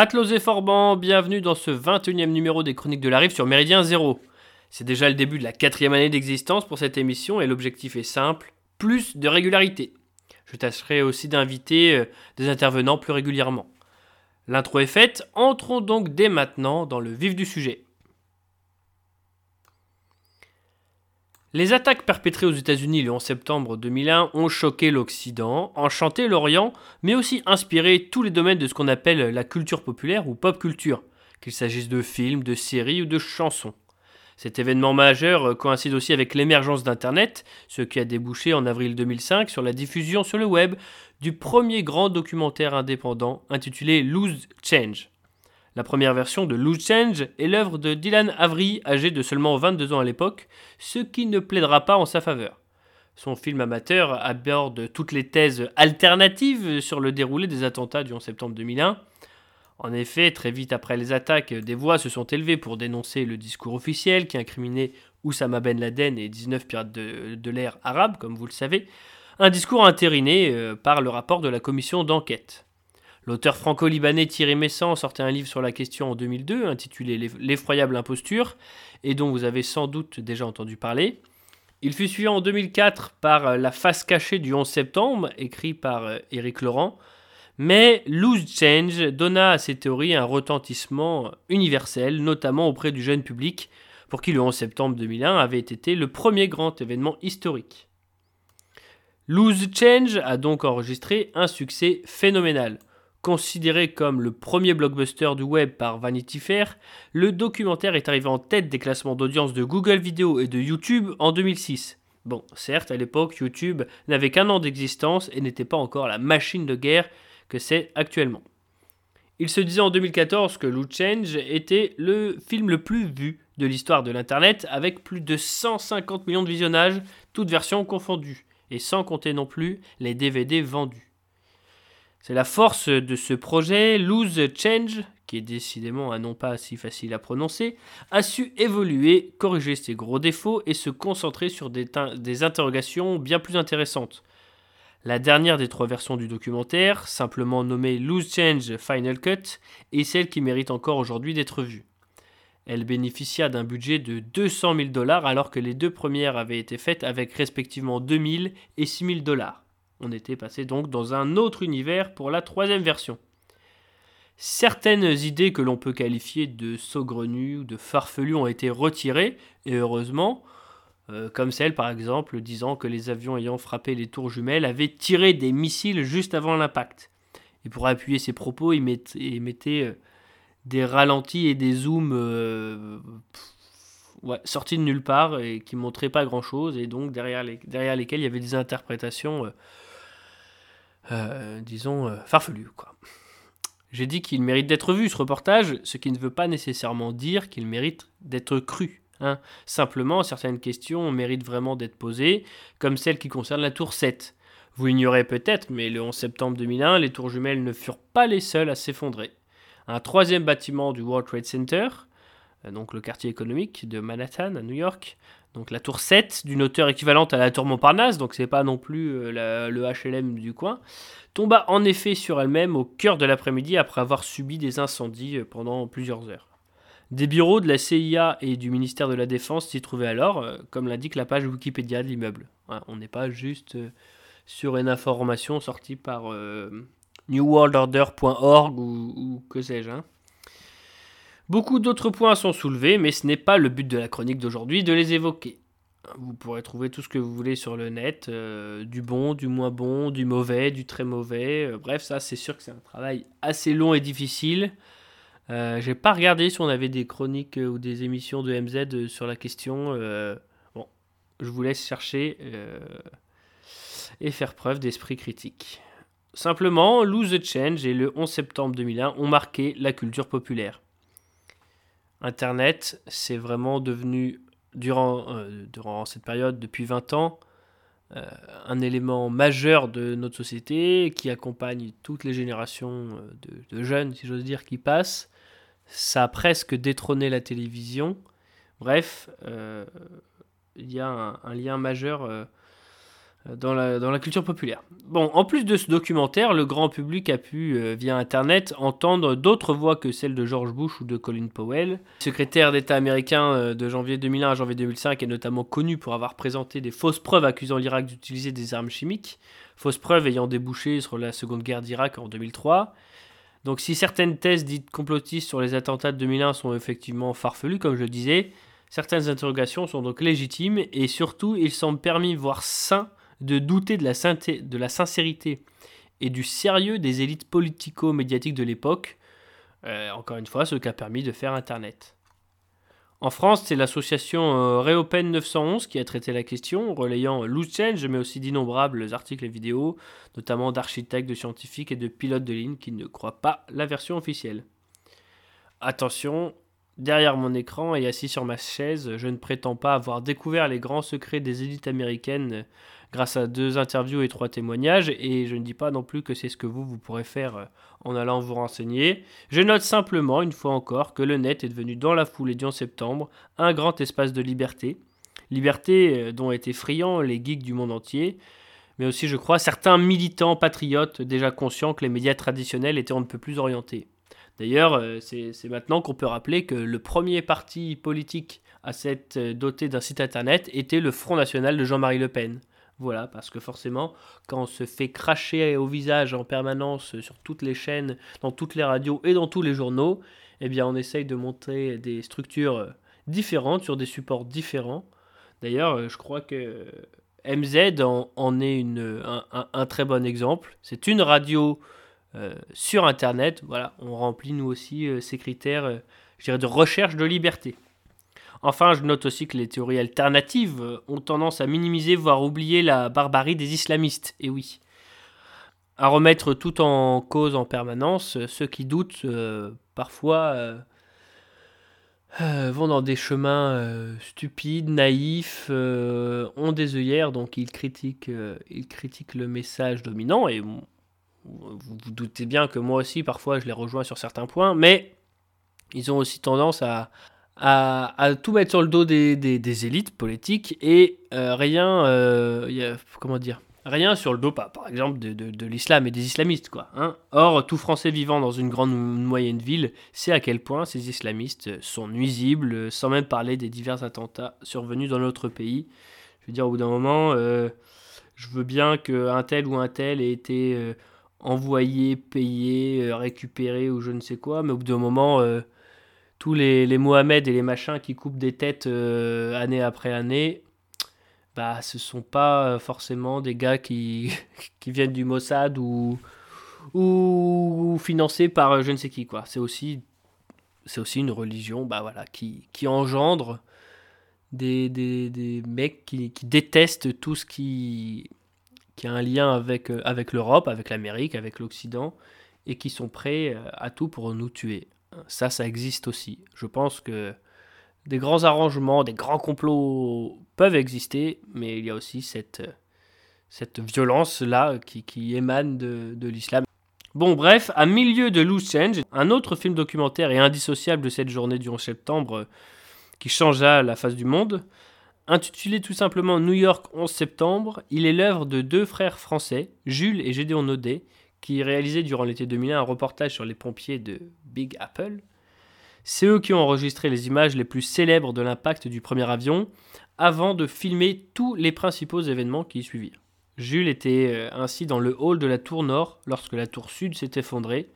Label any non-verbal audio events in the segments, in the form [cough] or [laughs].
Matelos et Forban, bienvenue dans ce 21e numéro des Chroniques de la Rive sur Méridien Zéro. C'est déjà le début de la quatrième année d'existence pour cette émission et l'objectif est simple, plus de régularité. Je tâcherai aussi d'inviter euh, des intervenants plus régulièrement. L'intro est faite, entrons donc dès maintenant dans le vif du sujet. Les attaques perpétrées aux États-Unis le 11 septembre 2001 ont choqué l'Occident, enchanté l'Orient, mais aussi inspiré tous les domaines de ce qu'on appelle la culture populaire ou pop culture, qu'il s'agisse de films, de séries ou de chansons. Cet événement majeur coïncide aussi avec l'émergence d'Internet, ce qui a débouché en avril 2005 sur la diffusion sur le web du premier grand documentaire indépendant intitulé Lose Change. La première version de Loose Change est l'œuvre de Dylan Avery, âgé de seulement 22 ans à l'époque, ce qui ne plaidera pas en sa faveur. Son film amateur aborde toutes les thèses alternatives sur le déroulé des attentats du 11 septembre 2001. En effet, très vite après les attaques, des voix se sont élevées pour dénoncer le discours officiel qui incriminait Oussama Ben Laden et 19 pirates de, l'air arabes, comme vous le savez, un discours intériné euh, par le rapport de la commission d'enquête. L'auteur franco-libanais Thierry Messant sortait un livre sur la question en 2002 intitulé L'effroyable imposture et dont vous avez sans doute déjà entendu parler. Il fut suivi en 2004 par La face cachée du 11 septembre, écrit par euh, Éric Laurent. Mais Loose Change donna à ces théories un retentissement universel, notamment auprès du jeune public, pour qui le 11 septembre 2001 avait été le premier grand événement historique. Loose Change a donc enregistré un succès phénoménal. Considéré comme le premier blockbuster du web par Vanity Fair, le documentaire est arrivé en tête des classements d'audience de Google Video et de YouTube en 2006. Bon, certes, à l'époque, YouTube n'avait qu'un an d'existence et n'était pas encore la machine de guerre que c'est actuellement. Il se disait en 2014 que Loot Change était le film le plus vu de l'histoire de l'Internet avec plus de 150 millions de visionnages, toutes versions confondues, et sans compter non plus les DVD vendus. C'est la force de ce projet, Lose Change, qui est décidément un nom pas si facile à prononcer, a su évoluer, corriger ses gros défauts et se concentrer sur des, des interrogations bien plus intéressantes. La dernière des trois versions du documentaire, simplement nommée Lose Change Final Cut, est celle qui mérite encore aujourd'hui d'être vue. Elle bénéficia d'un budget de 200 000 dollars alors que les deux premières avaient été faites avec respectivement 2 000 et 6 000 dollars. On était passé donc dans un autre univers pour la troisième version. Certaines idées que l'on peut qualifier de saugrenues ou de farfelues ont été retirées, et heureusement, euh, comme celle par exemple disant que les avions ayant frappé les tours jumelles avaient tiré des missiles juste avant l'impact. Et pour appuyer ces propos, il mettait, euh, des ralentis et des zooms euh, sortis de nulle part et qui montraient pas grand chose, et donc derrière, derrière lesquels il y avait des interprétations euh, disons, euh, farfelu. Quoi. J'ai dit qu'il mérite d'être vu ce reportage, ce qui ne veut pas nécessairement dire qu'il mérite d'être cru. Hein. Simplement, certaines questions méritent vraiment d'être posées, comme celle qui concerne la tour 7. Vous l'ignorez peut-être, mais le 11 septembre 2001, les tours jumelles ne furent pas les seules à s'effondrer. Un troisième bâtiment du World Trade Center, euh, donc le quartier économique de Manhattan à New York, donc la tour 7 d'une hauteur équivalente à la tour Montparnasse, donc c'est pas non plus euh, le HLM du coin, tomba en effet sur elle-même au cœur de l'après-midi après avoir subi des incendies euh, pendant plusieurs heures. Des bureaux de la CIA et du ministère de la Défense s'y trouvaient alors, euh, comme l'indique la page Wikipédia de l'immeuble. on n'est pas juste sur une information sortie par newworldorder.org ou, ou, que sais-je. Hein. Beaucoup d'autres points sont soulevés, mais ce n'est pas le but de la chronique d'aujourd'hui de les évoquer. Vous pourrez trouver tout ce que vous voulez sur le net, euh, du bon, du moins bon, du mauvais, du très mauvais. Euh, bref, ça c'est sûr que c'est un travail assez long et difficile. Euh, J'ai pas regardé si on avait des chroniques euh, ou des émissions de MZ sur la question. bon, je vous laisse chercher et faire preuve d'esprit critique. Simplement, Lose the Change et le 11 septembre 2001 ont marqué la culture populaire. Internet, c'est vraiment devenu, durant, euh, durant cette période, depuis 20 ans, euh, un élément majeur de notre société qui accompagne toutes les générations euh, de, jeunes, si j'ose dire, qui passent. Ça a presque détrôné la télévision. Bref, il y a un, lien majeur dans la, dans la culture populaire. Bon, en plus de ce documentaire, le grand public a pu, euh, via Internet, entendre d'autres voix que celles de George Bush ou de Colin Powell. Secrétaire d'État américain euh, de janvier 2001 à janvier 2005 est notamment connu pour avoir présenté des fausses preuves accusant l'Irak d'utiliser des armes chimiques, fausses preuves ayant débouché sur la seconde guerre d'Irak en 2003. Donc si certaines thèses dites complotistes sur les attentats de 2001 sont effectivement farfelues, comme je le disais, certaines interrogations sont donc légitimes et surtout il semble permis, voire sain, de douter de la, de la sincérité et du sérieux des élites politico-médiatiques de l'époque. Euh, encore une fois, ce qui a permis de faire Internet. En France, c'est l'association euh, Réopen 911 qui a traité la question, relayant loose change, mais aussi d'innombrables articles et vidéos, notamment d'architectes, de scientifiques et de pilotes de ligne qui ne croient pas la version officielle. Attention, derrière mon écran et assis sur ma chaise, je ne prétends pas avoir découvert les grands secrets des élites américaines grâce à deux interviews et trois témoignages, et je ne dis pas non plus que c'est ce que vous, vous pourrez faire euh, en allant vous renseigner. Je note simplement, une fois encore, que le net est devenu dans la foulée du 11 septembre un grand espace de liberté, liberté euh, dont étaient friands les geeks du monde entier, mais aussi, je crois, certains militants patriotes déjà conscients que les médias traditionnels étaient un peu plus orientés. D'ailleurs, euh, c'est maintenant qu'on peut rappeler que le premier parti politique à s'être doté d'un site internet était le Front National de Jean-Marie Le Pen. Voilà, parce que forcément, quand on se fait cracher au visage en permanence sur toutes les chaînes, dans toutes les radios et dans tous les journaux, eh bien on essaye de monter des structures différentes sur des supports différents. D'ailleurs, je crois que MZ en, est un, très bon exemple. C'est une radio euh, sur Internet. Voilà, on remplit nous aussi euh, ces critères, euh, je dirais, de recherche de liberté. Enfin, je note aussi que les théories alternatives euh, ont tendance à minimiser, voire oublier la barbarie des islamistes. Et oui. À remettre tout en cause en permanence, euh, ceux qui doutent euh, parfois vont dans des chemins stupides, naïfs, ont des œillères, donc ils critiquent, ils critiquent le message dominant. Et vous, vous doutez bien que moi aussi, parfois, je les rejoins sur certains points, mais ils ont aussi tendance à, à, tout mettre sur le dos des, élites politiques et euh, rien, euh, comment dire, rien sur le dos, par, exemple, de, l'islam et des islamistes. Quoi, hein. Or, tout Français vivant dans une grande ou moyenne ville sait à quel point ces islamistes sont nuisibles, sans même parler des divers attentats survenus dans notre pays. Je veux dire, au bout d'un moment, euh, je veux bien qu'un tel ou un tel ait été envoyé, payé, récupéré ou je ne sais quoi, mais au bout d'un moment tous les, les, Mohamed et les machins qui coupent des têtes euh, année après année, bah ce sont pas forcément des gars qui, [laughs] qui viennent du Mossad ou, ou financés par euh, je ne sais qui quoi. C'est aussi c'est aussi une religion bah voilà qui, qui engendre des, des, des mecs qui, qui, détestent tout ce qui, qui a un lien avec, euh, avec l'Europe, avec l'Amérique, avec l'Occident, et qui sont prêts à tout pour nous tuer. Ça, ça existe aussi. Je pense que des grands arrangements, des grands complots peuvent exister, mais il y a aussi cette, cette violence-là qui, émane de, de l'islam. Bon, bref, à milieu de Loose Change, un autre film documentaire et indissociable de cette journée du 11 septembre qui changea la face du monde, intitulé tout simplement New York 11 septembre, il est l'œuvre de deux frères français, Jules et Gédéon Naudet, qui réalisait durant l'été 2001 un reportage sur les pompiers de Big Apple. C'est eux qui ont enregistré les images les plus célèbres de l'impact du premier avion avant de filmer tous les principaux événements qui y suivirent. Jules était euh, ainsi dans le hall de la tour nord lorsque la tour sud s'est effondrée.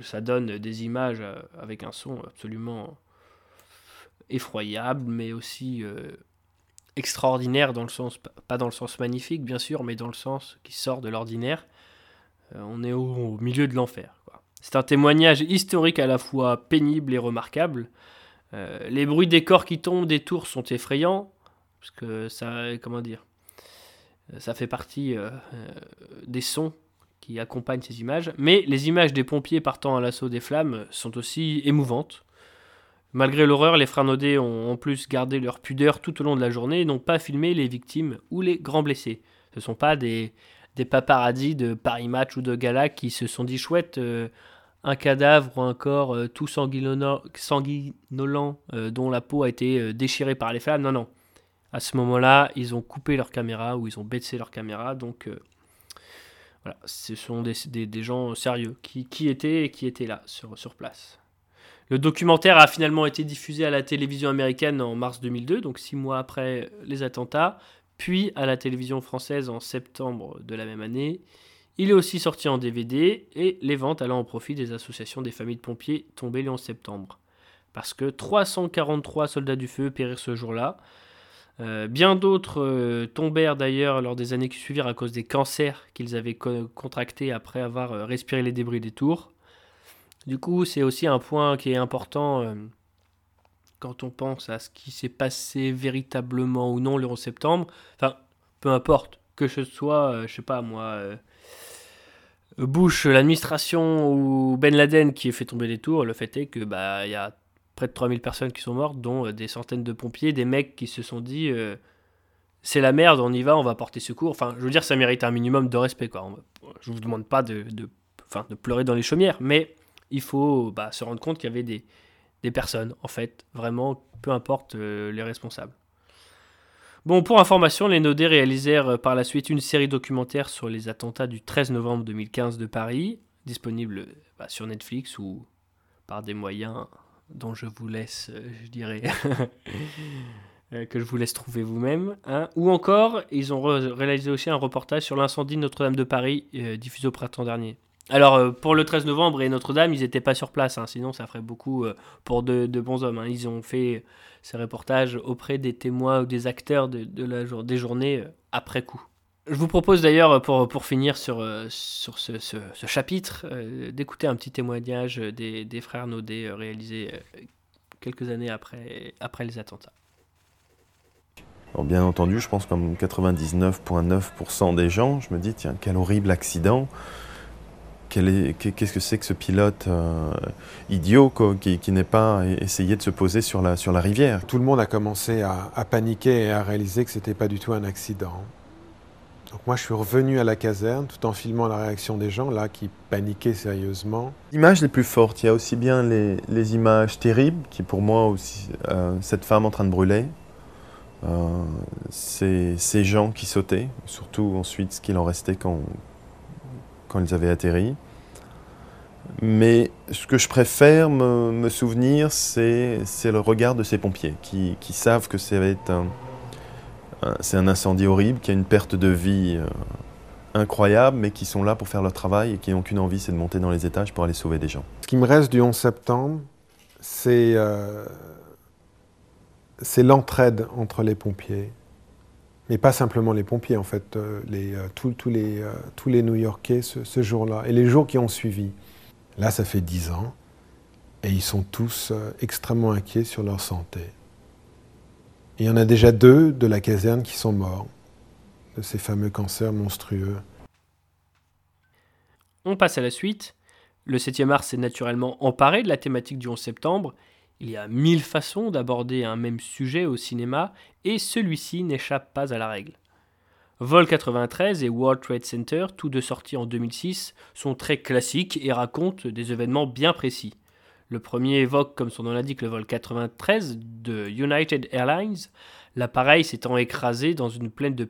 Ça donne des images euh, avec un son absolument effroyable, mais aussi euh, extraordinaire dans le sens, pas dans le sens magnifique bien sûr, mais dans le sens qui sort de l'ordinaire. Euh, on est au, milieu de l'enfer. C'est un témoignage historique à la fois pénible et remarquable. Euh, les bruits des corps qui tombent des tours sont effrayants, parce que ça, comment dire, ça fait partie euh, des sons qui accompagnent ces images. Mais les images des pompiers partant à l'assaut des flammes sont aussi émouvantes. Malgré l'horreur, les Naudet ont en plus gardé leur pudeur tout au long de la journée et n'ont pas filmé les victimes ou les grands blessés. Ce ne sont pas des, des paparazzis de Paris Match ou de Gala qui se sont dit chouette, euh, un cadavre ou un corps euh, tout sanguinolent, euh, dont la peau a été déchirée par les flammes. Non, non. À ce moment-là, ils ont coupé leur caméra ou ils ont baissé leur caméra. Donc voilà, ce sont des, gens sérieux qui, étaient qui étaient là sur, sur place. Le documentaire a finalement été diffusé à la télévision américaine en mars 2002, donc six mois après les attentats, puis à la télévision française en septembre de la même année. Il est aussi sorti en DVD et les ventes allant au profit des associations des familles de pompiers tombées le 11 septembre. Parce que 343 soldats du feu périrent ce jour-là. Euh, bien d'autres euh, tombèrent d'ailleurs lors des années qui suivirent à cause des cancers qu'ils avaient contractés après avoir euh, respiré les débris des tours. Du coup, c'est aussi un point qui est important quand on pense à ce qui s'est passé véritablement ou non le 11 septembre. Enfin, peu importe, que ce soit, je euh, je sais pas moi, euh, Bush, l'administration ou Ben Laden qui ait fait tomber les tours, le fait est que bah il y a près de 3000 personnes qui sont mortes, dont des centaines de pompiers, des mecs qui se sont dit c'est la merde, on y va, on va porter secours. Enfin, je veux dire, ça mérite un minimum de respect. Quoi. Je vous demande pas de, de, de pleurer dans les chaumières, mais il faut bah, se rendre compte qu'il y avait des, personnes, en fait, vraiment, peu importe euh, les responsables. Bon, pour information, les Nodés réalisèrent euh, par la suite une série documentaire sur les attentats du 13 novembre 2015 de Paris, disponible bah, sur Netflix ou par des moyens dont je vous laisse, euh, je dirais, [laughs] que je vous laisse trouver vous-même. Hein. Ou encore, ils ont réalisé aussi un reportage sur l'incendie de Notre-Dame de Paris, diffusé au printemps dernier. Alors, euh, pour le 13 novembre et Notre-Dame, ils n'étaient pas sur place, hein, sinon ça ferait beaucoup euh, pour de, bons hommes. Hein. Ils ont fait ces reportages auprès des témoins ou des acteurs de, la des journées euh, après coup. Je vous propose d'ailleurs, pour, pour finir sur, sur ce, chapitre, d'écouter un petit témoignage des, des frères Naudet réalisé quelques années après, après les attentats. Alors bien entendu, je pense comme 99,9% des gens, je me dis, tiens, quel horrible accident qu'est-ce que c'est que ce pilote euh, idiot qui, qui n'est pas essayé de se poser sur la, sur la rivière Tout le monde a commencé à, paniquer et à réaliser que ce n'était pas du tout un accident. Donc moi je suis revenu à la caserne tout en filmant la réaction des gens là qui paniquaient sérieusement. L'image les plus fortes, il y a aussi bien les, les images terribles qui pour moi aussi, euh, cette femme en train de brûler, euh, ces, ces gens qui sautaient, surtout ensuite ce qu'il en restait quand, quand ils avaient atterri. Mais ce que je préfère me, souvenir, c'est le regard de ces pompiers qui, savent que c'est un, incendie horrible, qu'il y a une perte de vie euh, incroyable, mais qui sont là pour faire leur travail et qui n'ont qu'une envie, c'est de monter dans les étages pour aller sauver des gens. Ce qui me reste du 11 septembre, c'est euh, l'entraide entre les pompiers, mais pas simplement les pompiers, en fait, euh, euh, tous, les, euh, tous les New-Yorkais ce, jour-là, et les jours qui ont suivi. Là, ça fait dix ans, et ils sont tous extrêmement inquiets sur leur santé. il y en a déjà deux de la caserne qui sont morts, de ces fameux cancers monstrueux. On passe à la suite. Le 7e art s'est naturellement emparé de la thématique du 11 septembre il y a mille façons d'aborder un même sujet au cinéma et celui-ci n'échappe pas à la règle. Vol 93 et World Trade Center, tous deux sortis en 2006, sont très classiques et racontent des événements bien précis. Le premier évoque, comme son nom l'indique, le vol 93 de United Airlines, l'appareil s'étant écrasé dans une plaine de,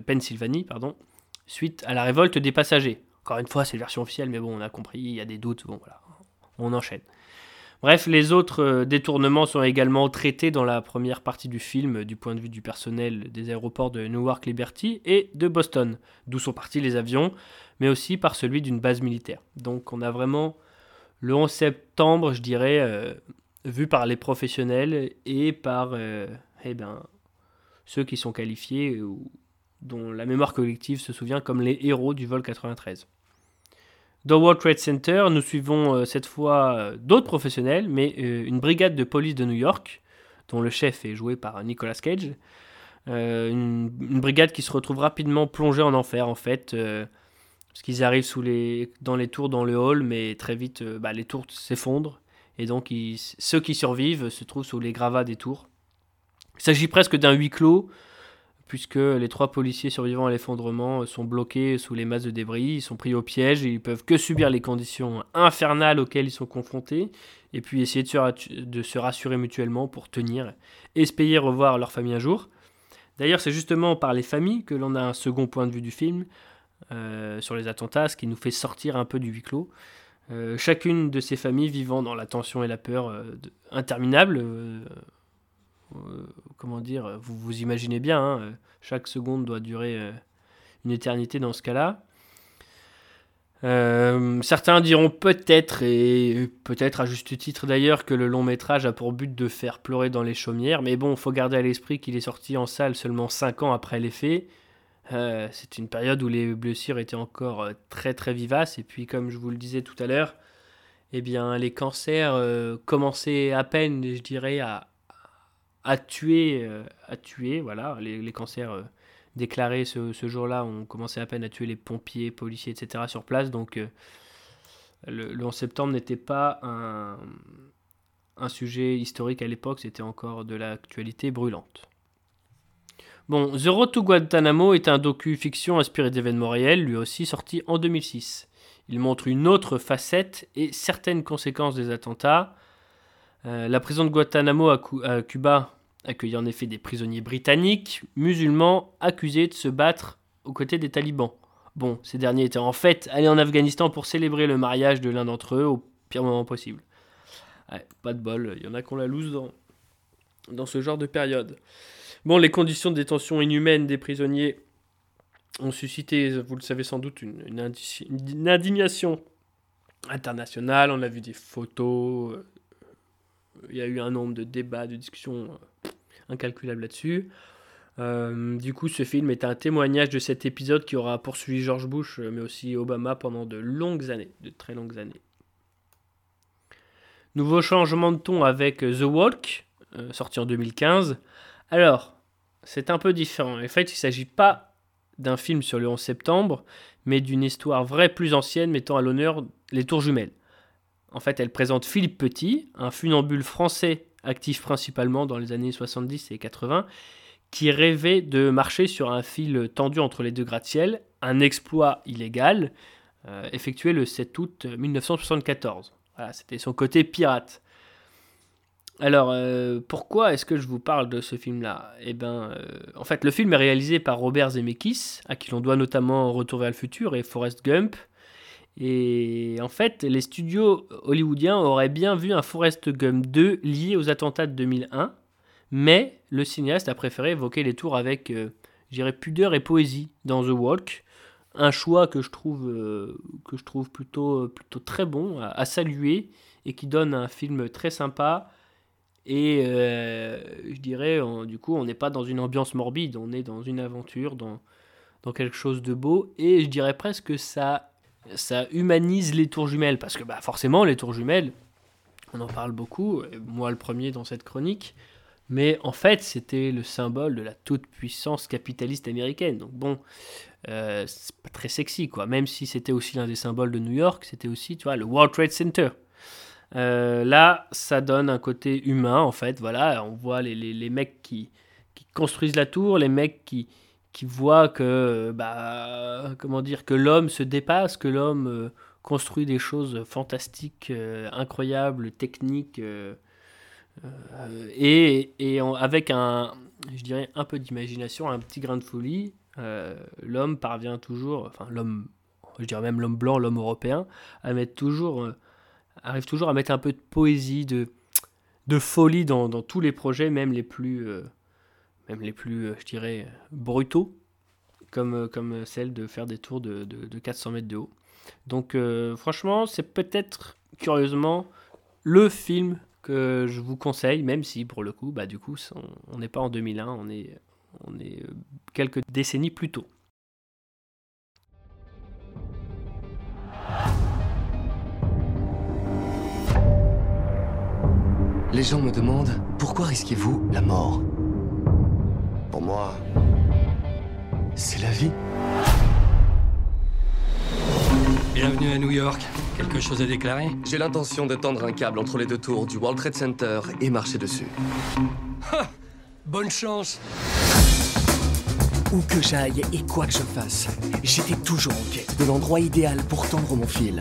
Pennsylvanie suite à la révolte des passagers. Encore une fois, c'est la version officielle, mais bon, on a compris, il y a des doutes, bon voilà, on enchaîne. Bref, les autres euh, détournements sont également traités dans la première partie du film du point de vue du personnel des aéroports de Newark Liberty et de Boston, d'où sont partis les avions, mais aussi par celui d'une base militaire. Donc on a vraiment le 11 septembre, je dirais, euh, vu par les professionnels et par euh, eh ben, ceux qui sont qualifiés ou dont la mémoire collective se souvient comme les héros du vol 93. Dans World Trade Center, nous suivons euh, cette fois euh, d'autres professionnels, mais euh, une brigade de police de New York, dont le chef est joué par Nicolas Cage. Une, brigade qui se retrouve rapidement plongée en enfer, en fait, parce qu'ils arrivent dans les tours, dans le hall, mais très vite, bah, les tours s'effondrent, et donc ceux qui survivent se trouvent sous les gravats des tours. Il s'agit presque d'un huis clos, puisque les trois policiers survivants à l'effondrement sont bloqués sous les masses de débris, ils sont pris au piège et ils peuvent que subir les conditions infernales auxquelles ils sont confrontés, et puis essayer de se, rassurer mutuellement pour tenir, espérer revoir leur famille un jour. D'ailleurs, c'est justement par les familles que l'on a un second point de vue du film euh, sur les attentats, ce qui nous fait sortir un peu du huis clos. Euh, chacune de ces familles vivant dans la tension et la peur euh, interminable. Comment dire vous, vous imaginez bien, hein, chaque seconde doit durer une éternité dans ce cas-là. Euh, certains diront peut-être, et peut-être à juste titre d'ailleurs, que le long métrage a pour but de faire pleurer dans les chaumières, mais bon, il faut garder à l'esprit qu'il est sorti en salle seulement 5 ans après les faits. Euh, c'est une période où les blessures étaient encore euh, très très vivaces, et puis comme je vous le disais tout à l'heure, eh bien les cancers commençaient à peine, je dirais, à, à tuer, à tuer, voilà, les, cancers déclaré ce, jour-là, on commençait à peine à tuer les pompiers, policiers, etc. sur place. Donc euh, le, 11 septembre n'était pas un, un, sujet historique à l'époque, c'était encore de l'actualité brûlante. Bon, The Road to Guantanamo est un docu-fiction inspiré d'événements réels, lui aussi sorti en 2006. Il montre une autre facette et certaines conséquences des attentats. Euh, la prison de Guantanamo à Cuba accueilli en effet des prisonniers britanniques, musulmans, accusés de se battre aux côtés des talibans. Bon, ces derniers étaient en fait allés en Afghanistan pour célébrer le mariage de l'un d'entre eux au pire moment possible. pas de bol, il y en a qu'on la loose dans, ce genre de période. Bon, les conditions de détention inhumaines des prisonniers ont suscité, vous le savez sans doute, une, une indignation internationale. On a vu des photos, euh, il y a eu un nombre de débats, de discussions euh, incalculable là-dessus. Euh, du coup, ce film est un témoignage de cet épisode qui aura poursuivi George Bush, euh, mais aussi Obama pendant de longues années, de très longues années. Nouveau changement de ton avec The Walk, sorti en 2015. Alors, c'est un peu différent. En fait, il ne s'agit pas d'un film sur le 11 septembre, mais d'une histoire vraie plus ancienne mettant à l'honneur les tours jumelles. En fait, elle présente Philippe Petit, un funambule français actif principalement dans les années 70 et 80, qui rêvait de marcher sur un fil tendu entre les deux gratte-ciel, un exploit illégal euh, effectué le 7 août 1974. Voilà, c'était son côté pirate. Alors, euh, pourquoi est-ce que je vous parle de ce film-là? Eh bien, euh, en fait, le film est réalisé par Robert Zemeckis, à qui l'on doit notamment Retour vers le futur et Forrest Gump, et en fait, les studios hollywoodiens auraient bien vu un Forrest Gump 2 lié aux attentats de 2001, mais le cinéaste a préféré évoquer les tours avec, euh, je dirais, pudeur et poésie dans The Walk. Un choix que je trouve, euh, que je trouve plutôt, plutôt très bon, à, saluer, et qui donne un film très sympa. Et euh, je dirais, du coup, on n'est pas dans une ambiance morbide, on est dans une aventure, dans, dans quelque chose de beau. Et je dirais presque que ça ça humanise les tours jumelles, parce que bah, forcément, les tours jumelles, on en parle beaucoup, moi le premier dans cette chronique, mais en fait, c'était le symbole de la toute-puissance capitaliste américaine. Donc bon, euh, c'est pas très sexy, quoi. Même si c'était aussi l'un des symboles de New York, c'était aussi, tu vois, le World Trade Center. Euh, là, ça donne un côté humain, en fait. Voilà, on voit les, les, les mecs qui, qui, construisent la tour, les mecs qui, qui voit que, bah, comment dire, que l'homme se dépasse, que l'homme euh, construit des choses fantastiques, euh, incroyables, techniques, euh, et, et avec un, je dirais, un peu d'imagination, un petit grain de folie, l'homme parvient toujours, enfin l'homme, je dirais même l'homme blanc, l'homme européen, arrive toujours à mettre un peu de poésie, de, de folie dans tous les projets, même les plus même les plus, euh, je dirais, brutaux, comme, euh, comme celle de faire des tours de, de, 400 mètres de haut. Donc euh, franchement, c'est peut-être, curieusement, le film que je vous conseille, même si pour le coup, bah, du coup, on n'est pas en 2001, on est, on est quelques décennies plus tôt. Les gens me demandent pourquoi risquez-vous la mort? Pour moi, c'est la vie. Bienvenue à New York. Quelque chose à déclarer? J'ai l'intention de tendre un câble entre les deux tours du World Trade Center et marcher dessus. Bonne chance Où que j'aille et quoi que je fasse, j'étais toujours en quête de l'endroit idéal pour tendre mon fil.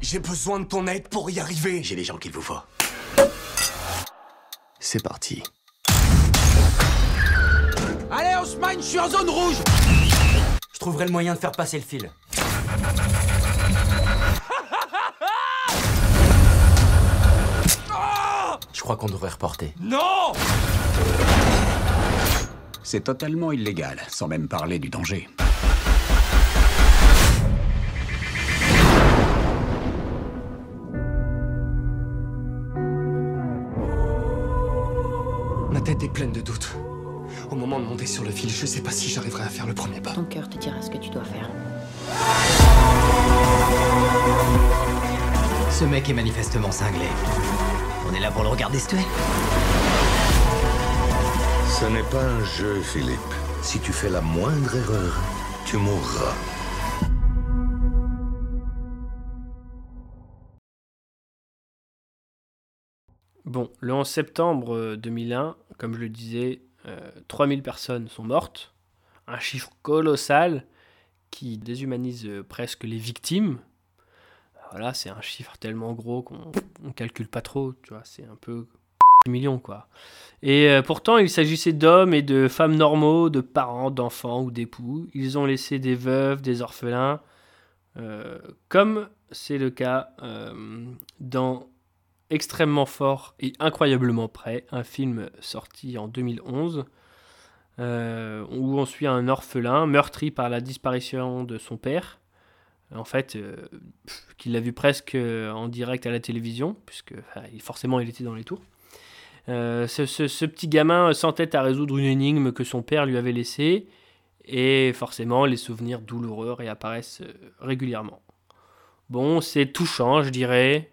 J'ai besoin de ton aide pour y arriver. J'ai les gens qu'il vous faut. C'est parti. Allez, Haussmann, je suis en zone rouge Je trouverai le moyen de faire passer le fil. Je crois qu'on devrait reporter. Non C'est totalement illégal, sans même parler du danger. Ma tête est pleine de doutes. Au moment de monter sur le fil, je sais pas si j'arriverai à faire le premier pas. Ton cœur te dira ce que tu dois faire. Ce mec est manifestement cinglé. On est là pour le regarder se tuer. Ce n'est pas un jeu, Philippe. Si tu fais la moindre erreur, tu mourras. Bon, le 11 septembre 2001, comme je le disais, euh, 3000 personnes sont mortes. Un chiffre colossal qui déshumanise euh, presque les victimes. Voilà, c'est un chiffre tellement gros qu'on ne calcule pas trop, tu vois, c'est un peu [laughs] millions quoi. Et euh, pourtant, il s'agissait d'hommes et de femmes normaux, de parents, d'enfants ou d'époux. Ils ont laissé des veuves, des orphelins, euh, comme c'est le cas dans Extrêmement fort et incroyablement près, un film sorti en 2011, euh, où on suit un orphelin meurtri par la disparition de son père. En fait, euh, qu'il a vu presque en direct à la télévision, puisque forcément il était dans les tours. Euh, ce, ce- petit gamin s'entête à résoudre une énigme que son père lui avait laissée, et forcément les souvenirs douloureux réapparaissent régulièrement. Bon, c'est touchant, je dirais,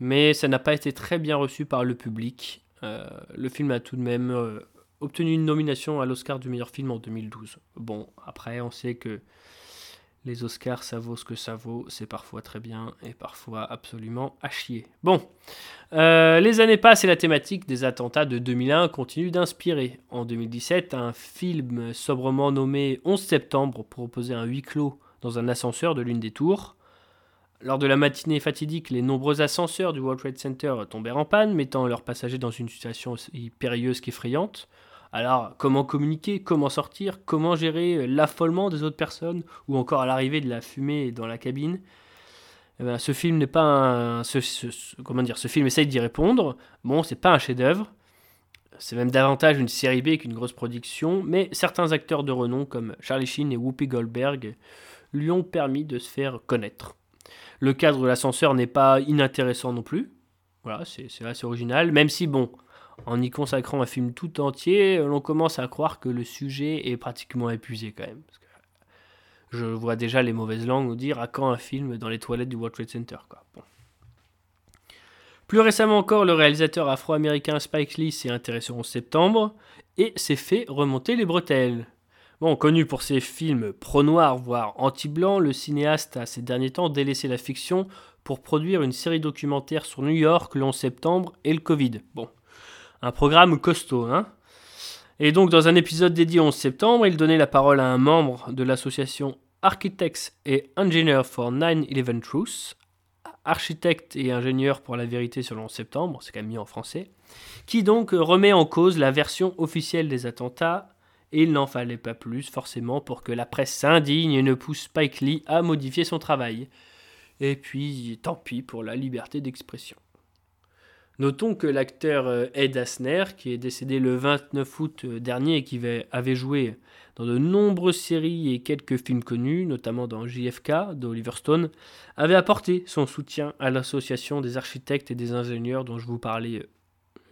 mais ça n'a pas été très bien reçu par le public. Euh, le film a tout de même euh, obtenu une nomination à l'Oscar du meilleur film en 2012. Bon, après, on sait que les Oscars, ça vaut ce que ça vaut. C'est parfois très bien et parfois absolument à chier. Bon, euh, les années passent et la thématique des attentats de 2001 continue d'inspirer. En 2017, un film sobrement nommé 11 septembre proposait un huis clos dans un ascenseur de l'une des tours. Lors de la matinée fatidique, les nombreux ascenseurs du World Trade Center tombèrent en panne, mettant leurs passagers dans une situation aussi périlleuse qu'effrayante. Alors, comment communiquer, comment sortir, comment gérer l'affolement des autres personnes, ou encore à l'arrivée de la fumée dans la cabine? Eh ben, Ce film n'est pas un. Ce, film essaye d'y répondre. Bon, c'est pas un chef-d'œuvre. C'est même davantage une série B qu'une grosse production, mais certains acteurs de renom comme Charlie Sheen et Whoopi Goldberg lui ont permis de se faire connaître. Le cadre de l'ascenseur n'est pas inintéressant non plus. Voilà, c'est assez original, même si, bon, en y consacrant un film tout entier, l'on commence à croire que le sujet est pratiquement épuisé quand même. Je vois déjà les mauvaises langues nous dire à quand un film dans les toilettes du World Trade Center. Plus récemment encore, le réalisateur afro-américain Spike Lee s'est intéressé en septembre et s'est fait remonter les bretelles. Bon, connu pour ses films pro-noir, voire anti-blanc, le cinéaste a ces derniers temps délaissé la fiction pour produire une série documentaire sur New York le 11 septembre et le Covid. Bon, un programme costaud, hein Et donc, dans un épisode dédié au 11 septembre, il donnait la parole à un membre de l'association Architects et Engineers for 9-11 Truth, architecte et ingénieur pour la vérité sur le 11 septembre, c'est quand même mis en français, qui donc remet en cause la version officielle des attentats, et il n'en fallait pas plus forcément pour que la presse s'indigne et ne pousse Spike Lee à modifier son travail. Et puis, tant pis pour la liberté d'expression. Notons que l'acteur euh, Ed Asner, qui est décédé le 29 août euh, dernier et qui va- avait joué dans de nombreuses séries et quelques films connus, notamment dans JFK d'Oliver Stone, avait apporté son soutien à l'association des architectes et des ingénieurs dont je vous parlais euh,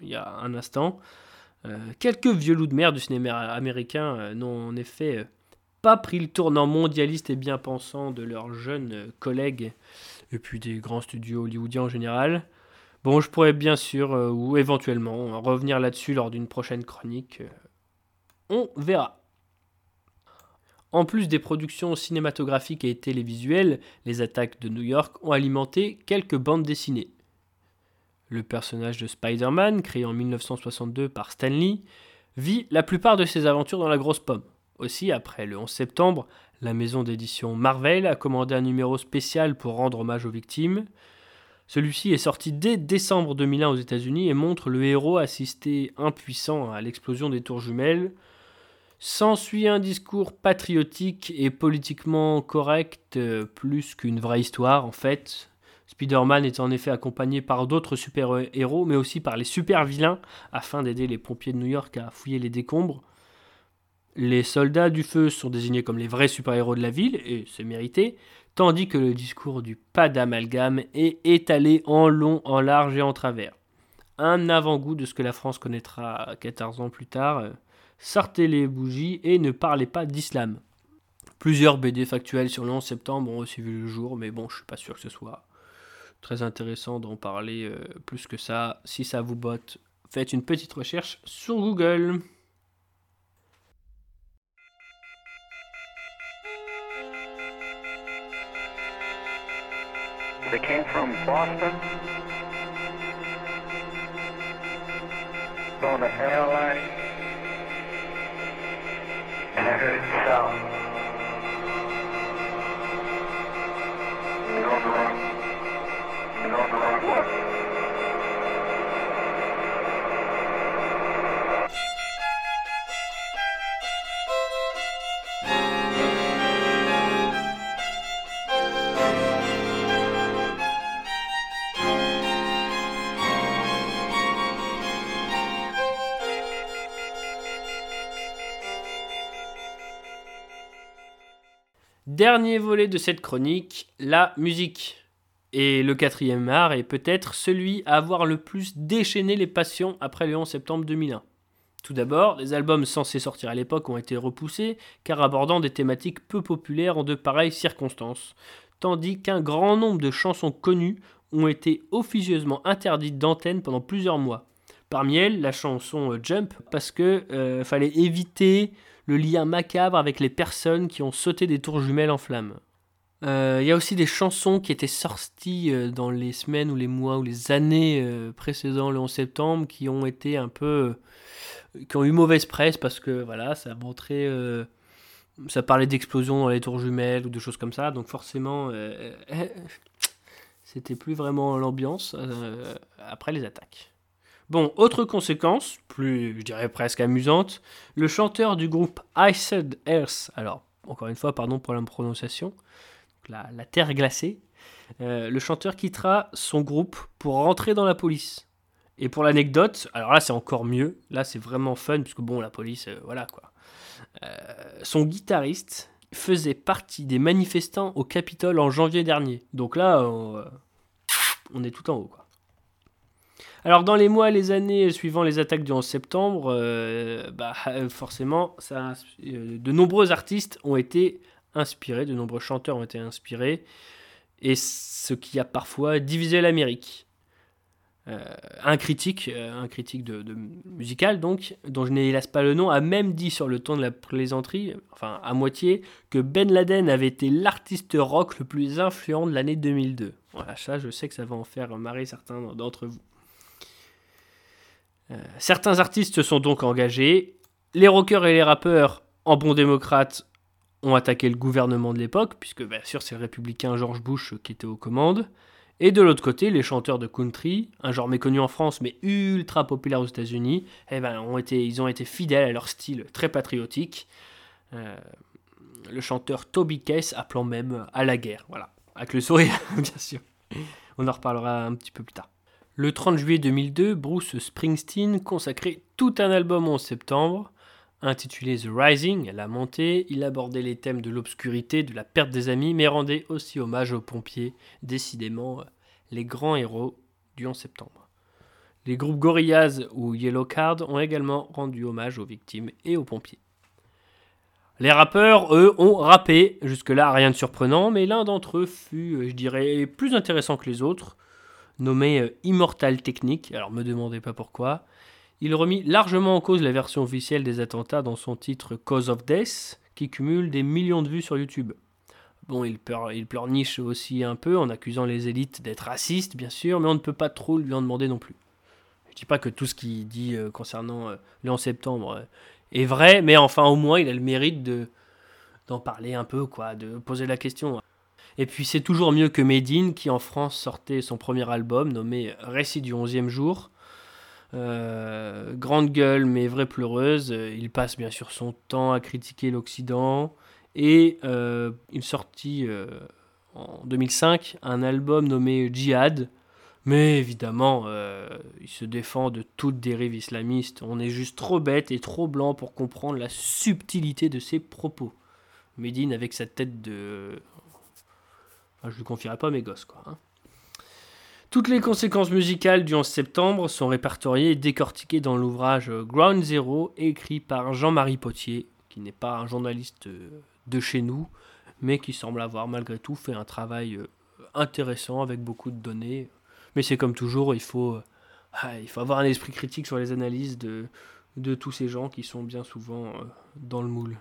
il y a un instant. Euh, quelques vieux loups de mer du cinéma américain euh, n'ont en effet euh, pas pris le tournant mondialiste et bien pensant de leurs jeunes collègues et puis des grands studios hollywoodiens en général. Bon, je pourrais bien sûr, ou éventuellement, revenir là-dessus lors d'une prochaine chronique. on verra. En plus des productions cinématographiques et télévisuelles, les attaques de New York ont alimenté quelques bandes dessinées. Le personnage de Spider-Man, créé en 1962 par Stan Lee, vit la plupart de ses aventures dans la grosse pomme. Aussi, après le 11 septembre, la maison d'édition Marvel a commandé un numéro spécial pour rendre hommage aux victimes. Celui-ci est sorti dès décembre 2001 aux États-Unis et montre le héros assister impuissant à l'explosion des tours jumelles. S'ensuit un discours patriotique et politiquement correct, euh, plus qu'une vraie histoire en fait. Spider-Man est en effet accompagné par d'autres super-héros, mais aussi par les super-vilains, afin d'aider les pompiers de New York à fouiller les décombres. Les soldats du feu sont désignés comme les vrais super-héros de la ville, et c'est mérité, tandis que le discours du pas d'amalgame est étalé en long, en large et en travers. Un avant-goût de ce que la France connaîtra 14 ans plus tard. Sortez les bougies et ne parlez pas d'islam. Plusieurs BD factuels sur le 11 septembre ont aussi vu le jour, mais bon, je suis pas sûr que ce soit très intéressant d'en parler euh, plus que ça. Si ça vous botte, faites une petite recherche sur Google. Dernier volet de cette chronique, la musique. Et le quatrième art est peut-être celui à avoir le plus déchaîné les passions après le 11 septembre 2001. Tout d'abord, les albums censés sortir à l'époque ont été repoussés, car abordant des thématiques peu populaires en de pareilles circonstances, tandis qu'un grand nombre de chansons connues ont été officieusement interdites d'antenne pendant plusieurs mois. Parmi elles, la chanson Jump, parce que euh, fallait éviter le lien macabre avec les personnes qui ont sauté des tours jumelles en flammes. Euh, il y a aussi des chansons qui étaient sorties euh, dans les semaines ou les mois ou les années euh, précédant le 11 septembre qui ont été un peu. qui ont eu mauvaise presse parce que voilà, ça montrait. ça parlait d'explosions dans les tours jumelles ou de choses comme ça, donc forcément. c'était plus vraiment l'ambiance après les attaques. Bon, autre conséquence, plus je dirais presque amusante, le chanteur du groupe Iced Earth, alors encore une fois, pardon pour la prononciation, la, terre glacée, euh, le chanteur quittera son groupe pour rentrer dans la police. Et pour l'anecdote, alors là c'est encore mieux, là c'est vraiment fun, puisque bon, la police, euh, voilà quoi. Euh, son guitariste faisait partie des manifestants au Capitole en janvier dernier. Donc là, on, est tout en haut quoi. Alors dans les mois, les années suivant les attaques du 11 septembre, bah, forcément, ça, de nombreux artistes ont été inspirés, de nombreux chanteurs ont été inspirés, et ce qui a parfois divisé l'Amérique. un critique, un critique de, musical donc, dont je n'ai hélas pas le nom, a même dit sur le ton de la plaisanterie, enfin à moitié, que Ben Laden avait été l'artiste rock le plus influent de l'année 2002. Voilà, ça, je sais que ça va en faire marrer certains d'entre vous. Euh, certains artistes sont donc engagés. Les rockers et les rappeurs, en bons démocrates, ont attaqué le gouvernement de l'époque, puisque bien sûr c'est le républicain George Bush qui était aux commandes. Et de l'autre côté, les chanteurs de country, un genre méconnu en France mais ultra populaire aux États-Unis, eh ben, ils ont été fidèles à leur style très patriotique. Euh, le chanteur Toby Case appelant même à la guerre, voilà, avec le sourire, [laughs] bien sûr. On en reparlera un petit peu plus tard. Le 30 juillet 2002, Bruce Springsteen consacrait tout un album en septembre. Intitulé The Rising, la montée, il abordait les thèmes de l'obscurité, de la perte des amis, mais rendait aussi hommage aux pompiers, décidément les grands héros du 11 septembre. Les groupes Gorillaz ou Yellow Card ont également rendu hommage aux victimes et aux pompiers. Les rappeurs, eux, ont rappé, jusque-là rien de surprenant, mais l'un d'entre eux fut, je dirais, plus intéressant que les autres nommé euh, Immortal Technique, alors me demandez pas pourquoi. Il remit largement en cause la version officielle des attentats dans son titre Cause of Death, qui cumule des millions de vues sur YouTube. Bon, il, pleurniche aussi un peu en accusant les élites d'être racistes, bien sûr, mais on ne peut pas trop lui en demander non plus. Je dis pas que tout ce qu'il dit euh, concernant euh, le 11 septembre est vrai, mais enfin au moins il a le mérite de d'en parler un peu, quoi, de poser la question. Et puis c'est toujours mieux que Medine qui en France sortait son premier album nommé Récit du 11e jour. Euh, grande gueule mais vraie pleureuse, il passe bien sûr son temps à critiquer l'Occident et euh, il sortit euh, en 2005 un album nommé Djihad. Mais évidemment, il se défend de toute dérive islamiste. On est juste trop bête et trop blanc pour comprendre la subtilité de ses propos. Medine avec sa tête de je ne lui confierai pas mes gosses, quoi. Hein. Toutes les conséquences musicales du 11 septembre sont répertoriées et décortiquées dans l'ouvrage Ground Zero, écrit par Jean-Marie Potier, qui n'est pas un journaliste euh, de chez nous, mais qui semble avoir malgré tout fait un travail euh, intéressant avec beaucoup de données. Mais c'est comme toujours, il faut, euh, ah, avoir un esprit critique sur les analyses de tous ces gens qui sont bien souvent dans le moule.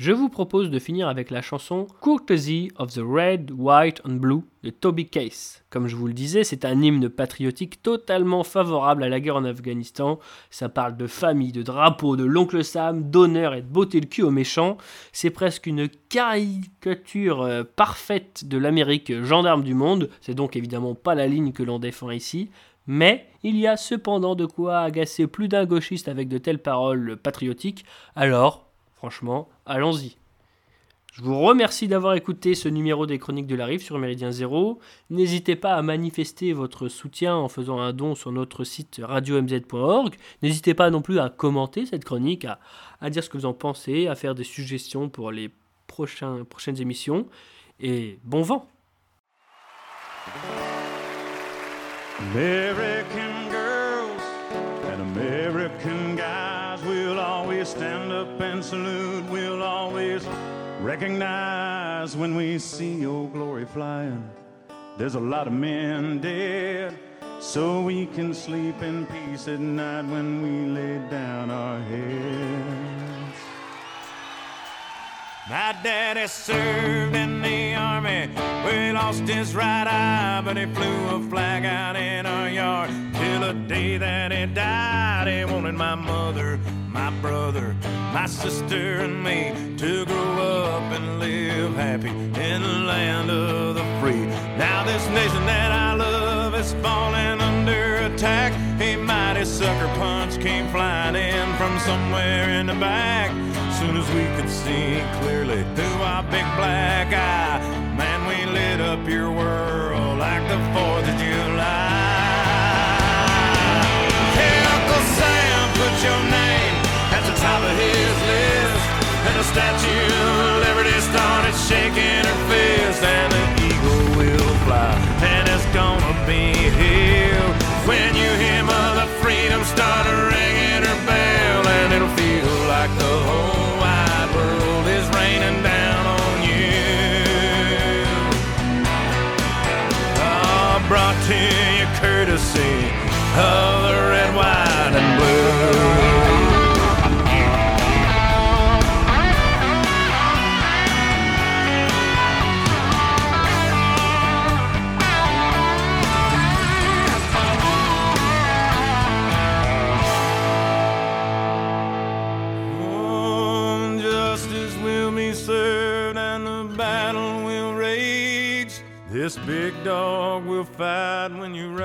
Je vous propose de finir avec la chanson Courtesy of the Red, White and Blue de Toby Case. Comme je vous le disais, c'est un hymne patriotique totalement favorable à la guerre en Afghanistan. Ça parle de famille, de drapeau, de l'oncle Sam, d'honneur et de beauté le cul aux méchants. C'est presque une caricature euh, parfaite de l'Amérique gendarme du monde. C'est donc évidemment pas la ligne que l'on défend ici. Mais il y a cependant de quoi agacer plus d'un gauchiste avec de telles paroles patriotiques. Alors, Franchement, allons-y. Je vous remercie d'avoir écouté ce numéro des Chroniques de la Rive sur Méridien Zéro. N'hésitez pas à manifester votre soutien en faisant un don sur notre site radio-mz.org. N'hésitez pas non plus à commenter cette chronique, à, dire ce que vous en pensez, à faire des suggestions pour les prochaines émissions. Et bon vent and salute. We'll always recognize when we see your glory flying. There's a lot of men dead, so we can sleep in peace at night when we lay down our heads. My daddy served in the army. We lost his right eye, but he flew a flag out in our yard. Till the day that he died, he wanted my mother my brother, my sister, and me to grow up and live happy in the land of the free. Now, this nation that I love is falling under attack. A mighty sucker punch came flying in from somewhere in the back. Soon as we could see clearly through our big black eye, man, we lit up your world Statue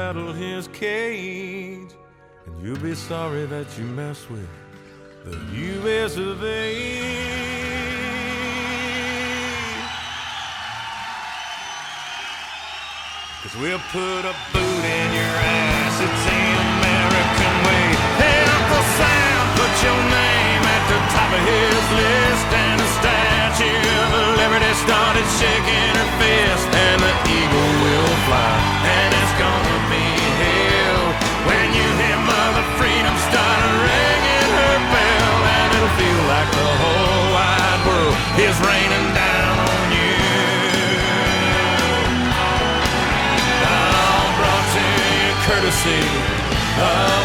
rattle his cage. And you'll be sorry that you mess with the U.S. of A. Cause we'll put a boot in your ass, it's the American way. Hey, Uncle Sam, put your name at the top of his list, and the Statue of Liberty started shaking her fist, and the eagle will fly, is raining down on you. All brought to you courtesy of